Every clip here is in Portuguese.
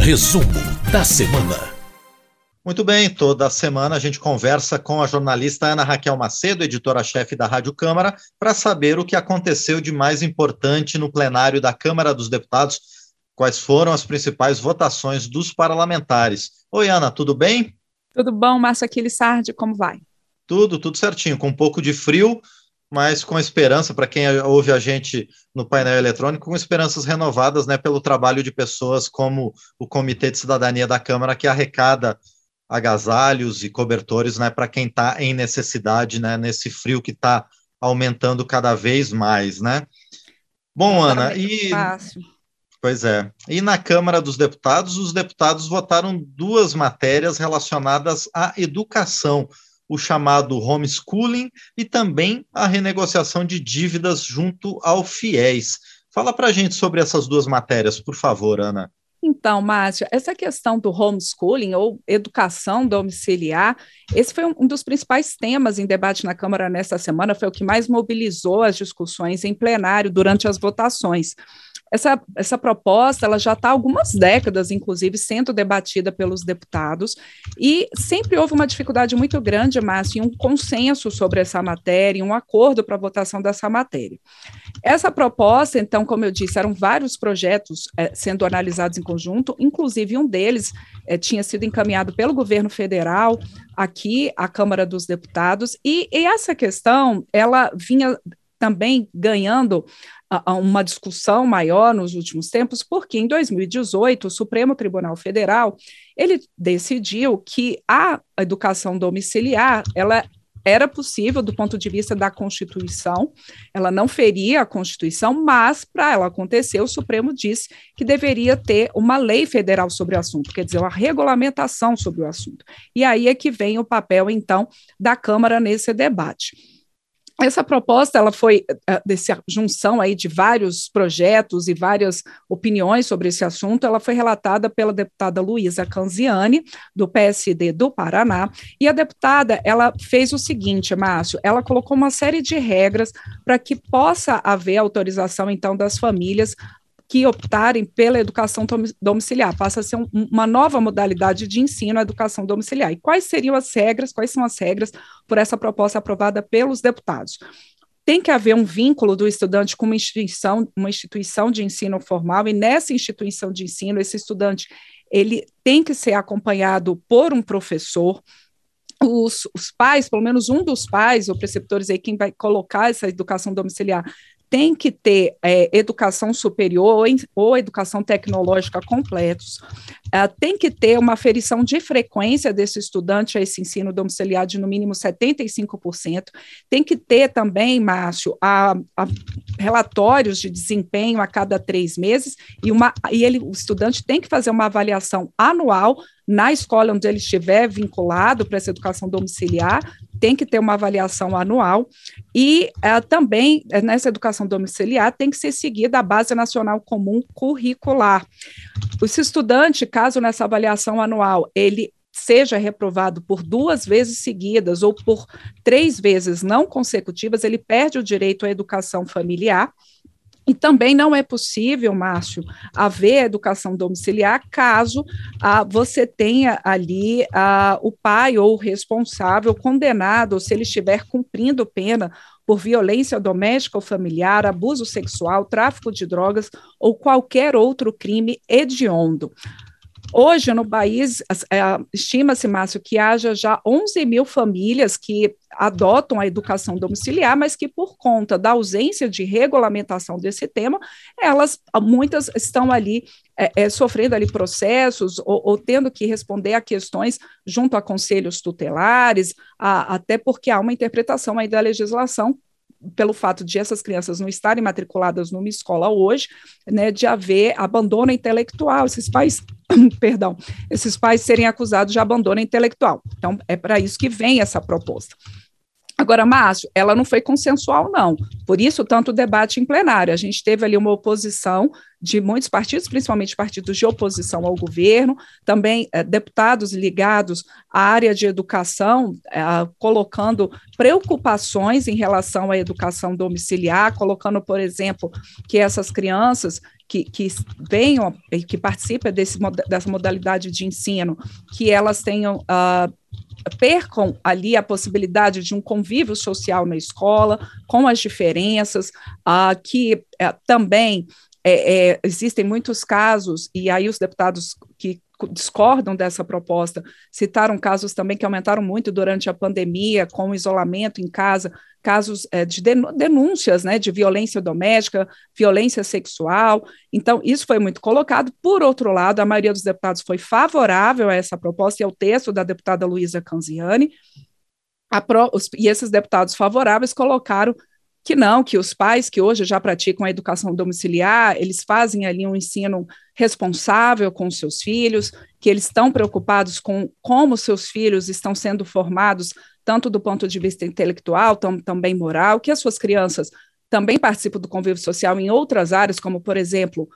Resumo da semana. Muito bem, toda semana a gente conversa com a jornalista Ana Raquel Macedo, editora-chefe da Rádio Câmara, para saber o que aconteceu de mais importante no plenário da Câmara dos Deputados, quais foram as principais votações dos parlamentares. Oi, Ana, tudo bem? Tudo bom, Márcio Aquiles Sardi, como vai? Tudo, tudo certinho, com um pouco de frio, mas com esperança, para quem ouve a gente no painel eletrônico, com esperanças renovadas né, pelo trabalho de pessoas como o Comitê de Cidadania da Câmara, que arrecada agasalhos e cobertores né, para quem está em necessidade, né, nesse frio que está aumentando cada vez mais, né? Bom, Ana, e fácil. Pois é. E na Câmara dos Deputados, os deputados votaram duas matérias relacionadas à educação, o chamado homeschooling e também a renegociação de dívidas junto ao FIES. Fala para a gente sobre essas duas matérias, por favor, Ana. Então, Márcia, essa questão do homeschooling ou educação domiciliar, esse foi um dos principais temas em debate na Câmara nesta semana, foi o que mais mobilizou as discussões em plenário durante as votações. Essa, essa proposta ela já está há algumas décadas, inclusive, sendo debatida pelos deputados, e sempre houve uma dificuldade muito grande, Márcio, em um consenso sobre essa matéria, um acordo para a votação dessa matéria. Essa proposta, então, como eu disse, eram vários projetos é, sendo analisados em conjunto, inclusive um deles é, tinha sido encaminhado pelo governo federal aqui à Câmara dos Deputados, e, e essa questão, ela vinha também ganhando uma discussão maior nos últimos tempos, porque em 2018 o Supremo Tribunal Federal ele decidiu que a educação domiciliar ela era possível do ponto de vista da Constituição, ela não feria a Constituição, mas para ela acontecer, o Supremo disse que deveria ter uma lei federal sobre o assunto, quer dizer, uma regulamentação sobre o assunto. E aí é que vem o papel, então, da Câmara nesse debate. Essa proposta ela foi eh, dessa junção aí de vários projetos e várias opiniões sobre esse assunto. Ela foi relatada pela deputada Luísa Canziani do PSD do Paraná e a deputada ela fez o seguinte, Márcio, ela colocou uma série de regras para que possa haver autorização então das famílias que optarem pela educação domiciliar. Passa a ser um, uma nova modalidade de ensino, a educação domiciliar. E quais seriam as regras, quais são as regras por essa proposta aprovada pelos deputados? Tem que haver um vínculo do estudante com uma instituição, uma instituição de ensino formal, e nessa instituição de ensino, esse estudante ele tem que ser acompanhado por um professor, os, os, pais, pelo menos um dos pais ou preceptores aí, quem vai colocar essa educação domiciliar, tem que ter é, educação superior ou, educação tecnológica completos, uh, tem que ter uma aferição de frequência desse estudante a esse ensino domiciliar de no mínimo 75%, tem que ter também, Márcio, a, a relatórios de desempenho a cada três meses, e, uma, e ele, o estudante tem que fazer uma avaliação anual na escola onde ele estiver vinculado para essa educação domiciliar, tem que ter uma avaliação anual e uh, também uh, nessa educação domiciliar tem que ser seguida a base nacional comum curricular. Esse estudante, caso nessa avaliação anual ele seja reprovado por duas vezes seguidas ou por três vezes não consecutivas, ele perde o direito à educação familiar e também não é possível, Márcio, haver educação domiciliar caso ah, você tenha ali ah, o pai ou o responsável condenado, ou se ele estiver cumprindo pena por violência doméstica ou familiar, abuso sexual, tráfico de drogas ou qualquer outro crime hediondo. Hoje, no país, é, estima-se, Márcio, que haja já 11 mil famílias que adotam a educação domiciliar, mas que, por conta da ausência de regulamentação desse tema, elas, muitas estão ali é, é, sofrendo ali processos ou, ou, tendo que responder a questões junto a conselhos tutelares, a, até porque há uma interpretação aí da legislação pelo fato de essas crianças não estarem matriculadas numa escola hoje, né, de haver abandono intelectual, esses pais, perdão, esses pais serem acusados de abandono intelectual. Então, é para isso que vem essa proposta. Agora, Márcio, ela não foi consensual, não. Por isso, tanto debate em plenário. A gente teve ali uma oposição de muitos partidos, principalmente partidos de oposição ao governo, também eh, deputados ligados à área de educação, eh, colocando preocupações em relação à educação domiciliar, colocando, por exemplo, que essas crianças que, que venham que participem desse, dessa modalidade de ensino, que elas tenham uh, percam ali a possibilidade de um convívio social na escola, com as diferenças, uh, que uh, também é, é, existem muitos casos, e aí os deputados que discordam dessa proposta citaram casos também que aumentaram muito durante a pandemia, com o isolamento em casa, casos é, de denúncias né, de violência doméstica, violência sexual. Então, isso foi muito colocado. Por outro lado, a maioria dos deputados foi favorável a essa proposta e ao texto da deputada Luísa Canziani. Pro, os, e esses deputados favoráveis colocaram que não, que os pais que hoje já praticam a educação domiciliar, eles fazem ali um ensino responsável com seus filhos, que eles estão preocupados com como seus filhos estão sendo formados, tanto do ponto de vista intelectual, tam, também moral, que as suas crianças também participam do convívio social em outras áreas, como, por exemplo,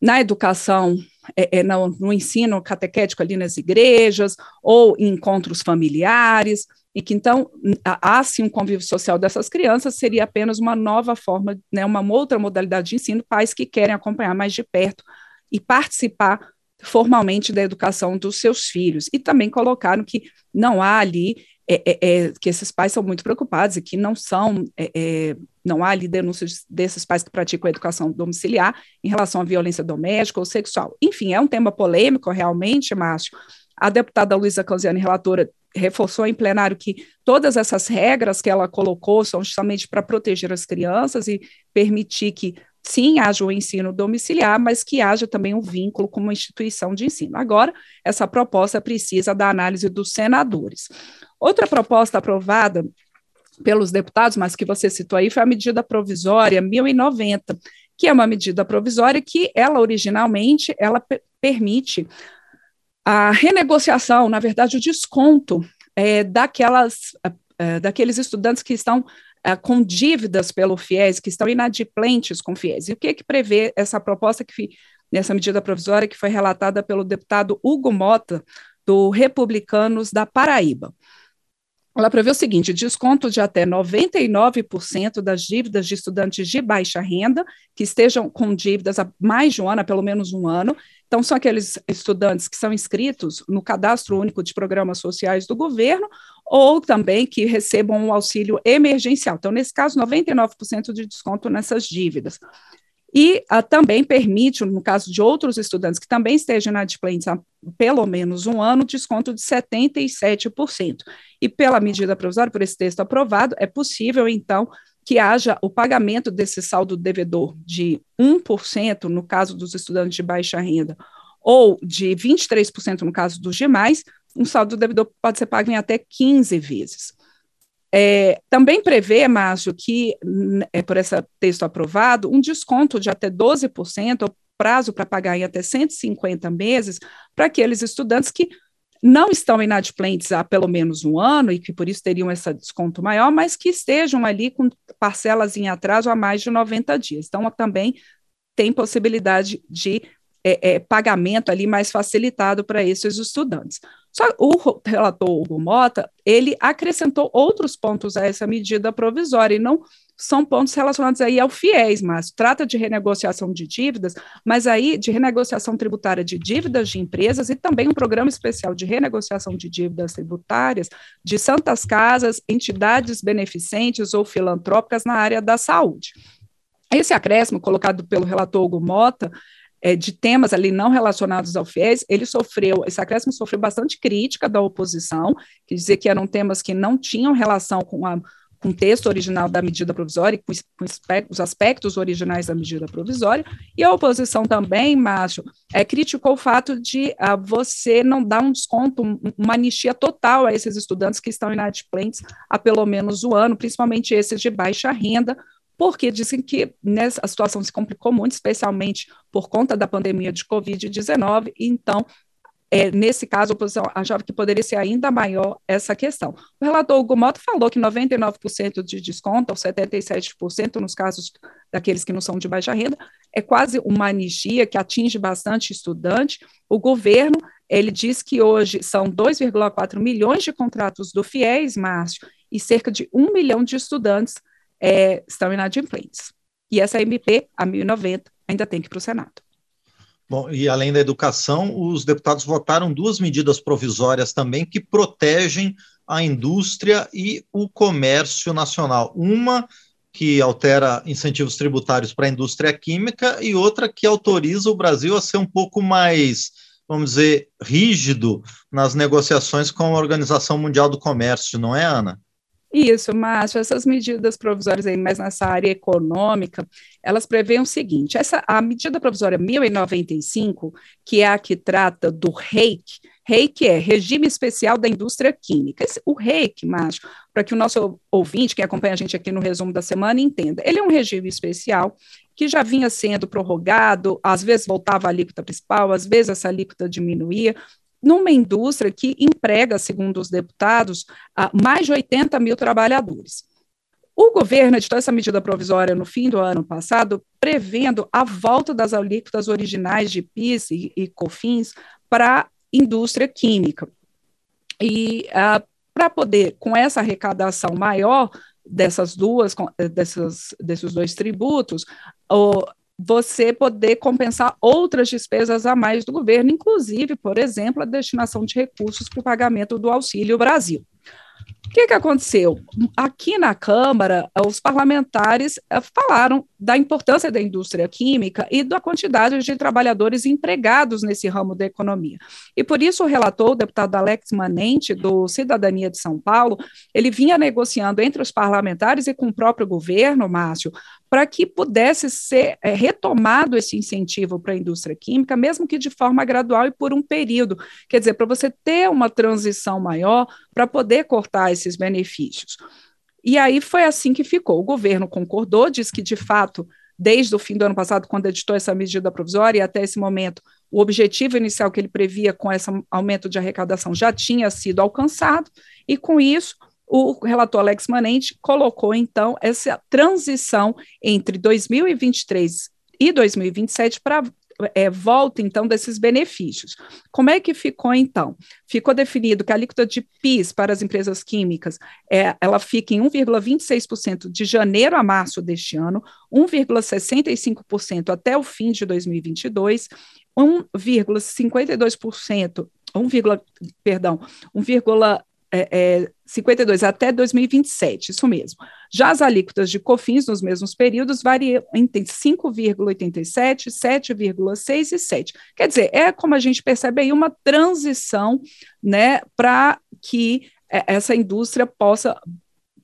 na educação, é, é, no, no ensino catequético ali nas igrejas, ou em encontros familiares, e que então há sim um convívio social dessas crianças, seria apenas uma nova forma, né, uma outra modalidade de ensino, pais que querem acompanhar mais de perto e participar formalmente da educação dos seus filhos. E também colocaram que não há ali, é, é, é, que esses pais são muito preocupados e que não são, é, é, não há ali denúncias desses pais que praticam a educação domiciliar em relação à violência doméstica ou sexual. Enfim, é um tema polêmico realmente, Márcio, a deputada Luísa Canziani, relatora, reforçou em plenário que todas essas regras que ela colocou são justamente para proteger as crianças e permitir que sim haja o ensino domiciliar, mas que haja também um vínculo com uma instituição de ensino. Agora, essa proposta precisa da análise dos senadores. Outra proposta aprovada pelos deputados, mas que você citou aí, foi a medida provisória 1090, que é uma medida provisória que ela originalmente ela permite a renegociação, na verdade, o desconto é, daquelas, é, daqueles estudantes que estão é, com dívidas pelo FIES, que estão inadimplentes com o FIES. E o que, que prevê essa proposta que nessa medida provisória que foi relatada pelo deputado Hugo Mota, do Republicanos da Paraíba? Ela prevê o seguinte: desconto de até 99% das dívidas de estudantes de baixa renda, que estejam com dívidas há mais de um ano, há pelo menos um ano, então, são aqueles estudantes que são inscritos no Cadastro Único de Programas Sociais do governo ou também que recebam um auxílio emergencial. Então, nesse caso, 99% de desconto nessas dívidas. E uh, também permite, no caso de outros estudantes que também estejam na há pelo menos um ano, desconto de 77%. E pela medida provisória, por esse texto aprovado, é possível, então, que haja o pagamento desse saldo devedor de 1% no caso dos estudantes de baixa renda, ou de 23% no caso dos demais, um saldo devedor pode ser pago em até 15 vezes. É, também prevê, Márcio, que, é, por esse texto aprovado, um desconto de até 12%, ou prazo para pagar em até 150 meses, para aqueles estudantes que não estão inadimplentes há pelo menos um ano e que por isso teriam esse desconto maior, mas que estejam ali com parcelas em atraso há mais de 90 dias. Então, também tem possibilidade de é, é, pagamento ali mais facilitado para esses estudantes. Só o relator Hugo Mota, ele acrescentou outros pontos a essa medida provisória e não são pontos relacionados aí ao FIES, mas trata de renegociação de dívidas, mas aí de renegociação tributária de dívidas de empresas e também um programa especial de renegociação de dívidas tributárias de santas casas, entidades beneficentes ou filantrópicas na área da saúde. Esse acréscimo colocado pelo relator Hugo Mota é, de temas ali não relacionados ao FIES, ele sofreu, esse acréscimo sofreu bastante crítica da oposição, que dizia que eram temas que não tinham relação com a com o texto original da medida provisória, com, os aspectos originais da medida provisória, e a oposição também, Márcio, é, criticou o fato de uh, você não dar um desconto, uma anistia total a esses estudantes que estão inadimplentes há pelo menos um ano, principalmente esses de baixa renda, porque dizem que nessa, a situação se complicou muito, especialmente por conta da pandemia de Covid-19, então é, nesse caso, a oposição achava que poderia ser ainda maior essa questão. O relator Hugo Mota falou que 99% de desconto, ou 77% nos casos daqueles que não são de baixa renda, é quase uma anistia que atinge bastante estudante. O governo, ele diz que hoje são 2,4 milhões de contratos do FIES, Márcio, e cerca de um milhão de estudantes é, estão inadimplentes. E essa MP, a 1090, ainda tem que ir para o Senado. Bom, e além da educação, os deputados votaram duas medidas provisórias também que protegem a indústria e o comércio nacional. Uma que altera incentivos tributários para a indústria química e outra que autoriza o Brasil a ser um pouco mais, vamos dizer, rígido nas negociações com a Organização Mundial do Comércio, não é, Ana? Isso, Márcio, essas medidas provisórias aí, mais nessa área econômica, elas prevêem o seguinte, essa, a medida provisória 1095, que é a que trata do REIC, REIC é Regime Especial da Indústria Química. Esse, o REIC, Márcio, para que o nosso ouvinte, que acompanha a gente aqui no resumo da semana, entenda, ele é um regime especial que já vinha sendo prorrogado, às vezes voltava a alíquota principal, às vezes essa alíquota diminuía, numa indústria que emprega, segundo os deputados, mais de 80 mil trabalhadores. O governo editou essa medida provisória no fim do ano passado, prevendo a volta das alíquotas originais de PIS e, e COFINS para a indústria química. E uh, para poder, com essa arrecadação maior dessas duas, dessas, desses dois tributos, o, você poder compensar outras despesas a mais do governo, inclusive, por exemplo, a destinação de recursos para o pagamento do Auxílio Brasil. O que, que aconteceu? Aqui na Câmara, os parlamentares eh, falaram da importância da indústria química e da quantidade de trabalhadores empregados nesse ramo da economia. E por isso o relator, o deputado Alex Manente, do Cidadania de São Paulo, ele vinha negociando entre os parlamentares e com o próprio governo, Márcio, para que pudesse ser é, retomado esse incentivo para a indústria química, mesmo que de forma gradual e por um período. Quer dizer, para você ter uma transição maior, para poder cortar esses benefícios. E aí foi assim que ficou. O governo concordou, diz que, de fato, desde o fim do ano passado, quando editou essa medida provisória, e até esse momento, o objetivo inicial que ele previa com esse aumento de arrecadação já tinha sido alcançado, e com isso o relator Alex Manente colocou, então, essa transição entre 2023 e 2027 para é, volta, então, desses benefícios. Como é que ficou, então? Ficou definido que a alíquota de PIS para as empresas químicas, é, ela fica em 1,26% de janeiro a março deste ano, 1,65% até o fim de 2022, 1,52%, 1, perdão, 1, é, é, 52 até 2027, isso mesmo. Já as alíquotas de COFINS nos mesmos períodos variam entre 5,87, 7,6 e 7. Quer dizer, é como a gente percebe aí uma transição né, para que é, essa indústria possa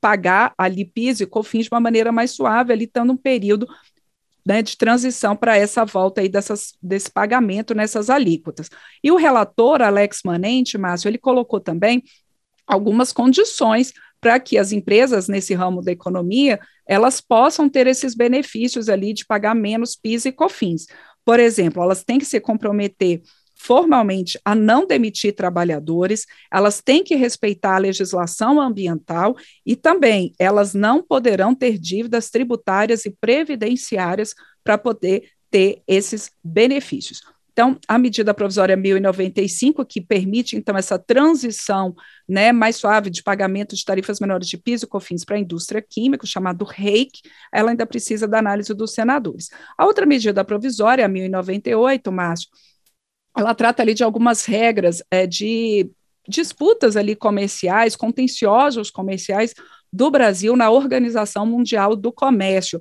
pagar ali PIS e COFINS de uma maneira mais suave, ali estando um período né, de transição para essa volta aí dessas, desse pagamento nessas alíquotas. E o relator, Alex Manente, Márcio, ele colocou também algumas condições para que as empresas nesse ramo da economia elas possam ter esses benefícios ali de pagar menos PIS e COFINS. Por exemplo, elas têm que se comprometer formalmente a não demitir trabalhadores, elas têm que respeitar a legislação ambiental e também elas não poderão ter dívidas tributárias e previdenciárias para poder ter esses benefícios. Então, a medida provisória 1095, que permite, então, essa transição né, mais suave de pagamento de tarifas menores de piso e cofins para a indústria química, chamado REIC, ela ainda precisa da análise dos senadores. A outra medida provisória, a 1098, Márcio, ela trata ali de algumas regras é, de disputas ali comerciais, contenciosos comerciais do Brasil na Organização Mundial do Comércio.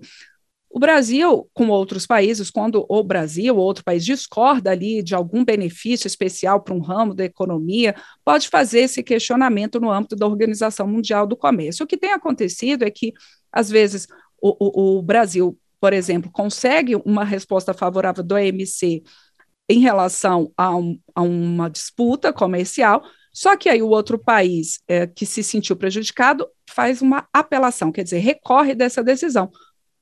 O Brasil, com outros países, quando o Brasil ou outro país discorda ali de algum benefício especial para um ramo da economia, pode fazer esse questionamento no âmbito da Organização Mundial do Comércio. O que tem acontecido é que, às vezes, o, o, o Brasil, por exemplo, consegue uma resposta favorável do OMC em relação a, um, a uma disputa comercial, só que aí o outro país é, que se sentiu prejudicado faz uma apelação, quer dizer, recorre dessa decisão.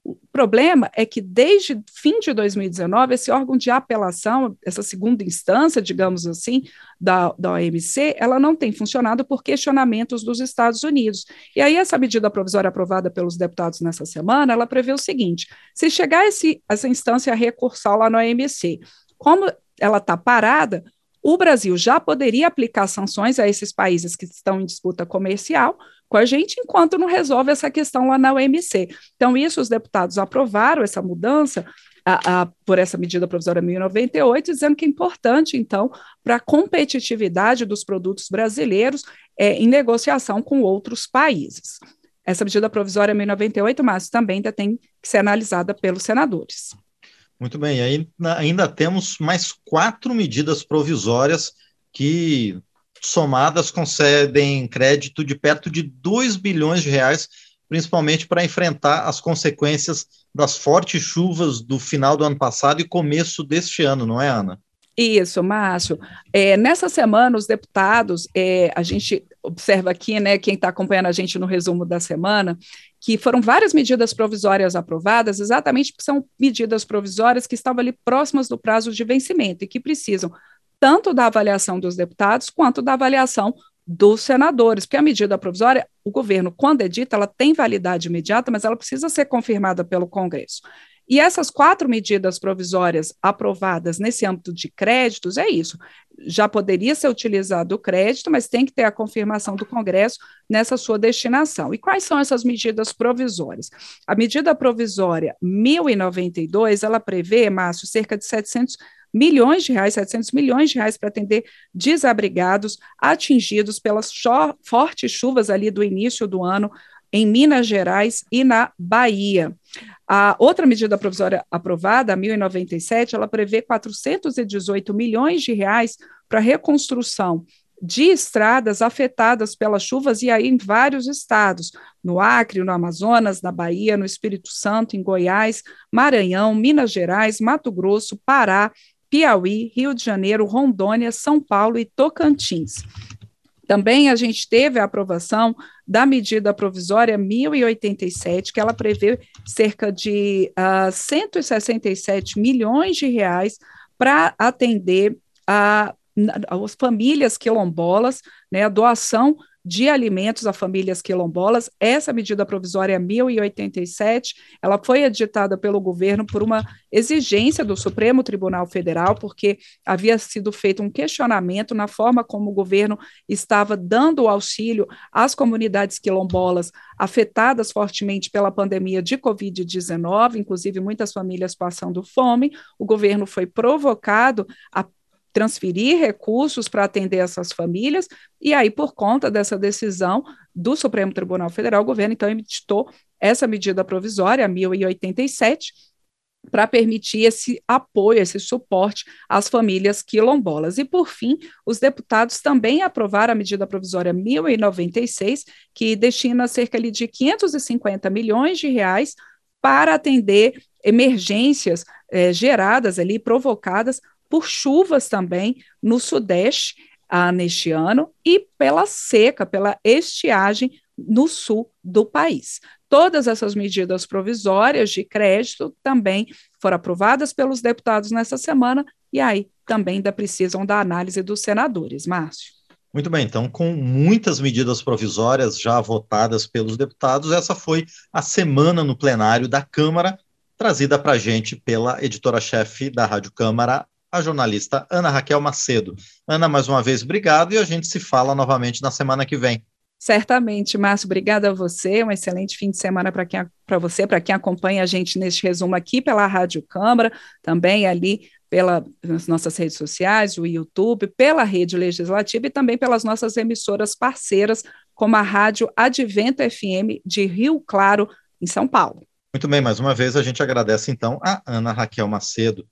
O problema é que desde fim de 2019, esse órgão de apelação, essa segunda instância, digamos assim, da, da OMC, ela não tem funcionado por questionamentos dos Estados Unidos. E aí essa medida provisória aprovada pelos deputados nessa semana, ela prevê o seguinte, se chegar esse, essa instância recursal lá no OMC, como ela está parada, o Brasil já poderia aplicar sanções a esses países que estão em disputa comercial, com a gente enquanto não resolve essa questão lá na OMC. Então, isso os deputados aprovaram, essa mudança, a, a, por essa medida provisória 1098, dizendo que é importante, então, para a competitividade dos produtos brasileiros é, em negociação com outros países. Essa medida provisória 1098, mas também ainda tem que ser analisada pelos senadores. Muito bem, aí ainda temos mais quatro medidas provisórias que, somadas, concedem crédito de perto de 2 bilhões de reais, principalmente para enfrentar as consequências das fortes chuvas do final do ano passado e começo deste ano, não é, Ana? Isso, Márcio. É, nessa semana, os deputados, é, a gente observa aqui, né, quem está acompanhando a gente no resumo da semana, que foram várias medidas provisórias aprovadas, exatamente porque são medidas provisórias que estavam ali próximas do prazo de vencimento e que precisam tanto da avaliação dos deputados quanto da avaliação dos senadores, porque a medida provisória, o governo, quando edita, ela tem validade imediata, mas ela precisa ser confirmada pelo Congresso. E essas quatro medidas provisórias aprovadas nesse âmbito de créditos é isso. Já poderia ser utilizado o crédito, mas tem que ter a confirmação do Congresso nessa sua destinação. E quais são essas medidas provisórias? A medida provisória 1092, ela prevê, Márcio, cerca de 700 milhões de reais, 700 milhões de reais para atender desabrigados atingidos pelas fortes chuvas ali do início do ano em Minas Gerais e na Bahia. A outra medida provisória aprovada, a 1097, ela prevê 418 milhões de reais para reconstrução de estradas afetadas pelas chuvas e aí em vários estados, no Acre, no Amazonas, na Bahia, no Espírito Santo, em Goiás, Maranhão, Minas Gerais, Mato Grosso, Pará, Piauí, Rio de Janeiro, Rondônia, São Paulo e Tocantins. Também a gente teve a aprovação da medida provisória 1087, que ela prevê cerca de uh, ah, 167 milhões de reais para atender a, as famílias quilombolas, né, a doação de alimentos a famílias quilombolas. Essa medida provisória 1087, ela foi editada pelo governo por uma exigência do Supremo Tribunal Federal, porque havia sido feito um questionamento na forma como o governo estava dando auxílio às comunidades quilombolas afetadas fortemente pela pandemia de Covid-19, inclusive muitas famílias passando fome. O governo foi provocado a transferir recursos para atender essas famílias, e aí, por conta dessa decisão do Supremo Tribunal Federal, o governo então emitiu essa medida provisória, 1087, para permitir esse apoio, esse suporte às famílias quilombolas. E, por fim, os deputados também aprovaram a medida provisória 1096, que destina cerca de 550 milhões de reais para atender emergências eh, geradas ali, provocadas por chuvas também no Sudeste ah, neste ano e pela seca, pela estiagem no sul do país. Todas essas medidas provisórias de crédito também foram aprovadas pelos deputados nessa semana e aí também ainda precisam da análise dos senadores. Márcio. Muito bem, então, com muitas medidas provisórias já votadas pelos deputados, essa foi a semana no plenário da Câmara, trazida para a gente pela editora-chefe da Rádio Câmara, a jornalista Ana Raquel Macedo. Ana, mais uma vez, obrigado e a gente se fala novamente na semana que vem. Certamente, Márcio, obrigada a você, um excelente fim de semana para você, para quem acompanha a gente neste resumo aqui pela Rádio Câmara, também ali pelas nossas redes sociais, o YouTube, pela rede legislativa e também pelas nossas emissoras parceiras, como a Rádio Advento FM de Rio Claro, em São Paulo. Muito bem, mais uma vez a gente agradece então a Ana Raquel Macedo.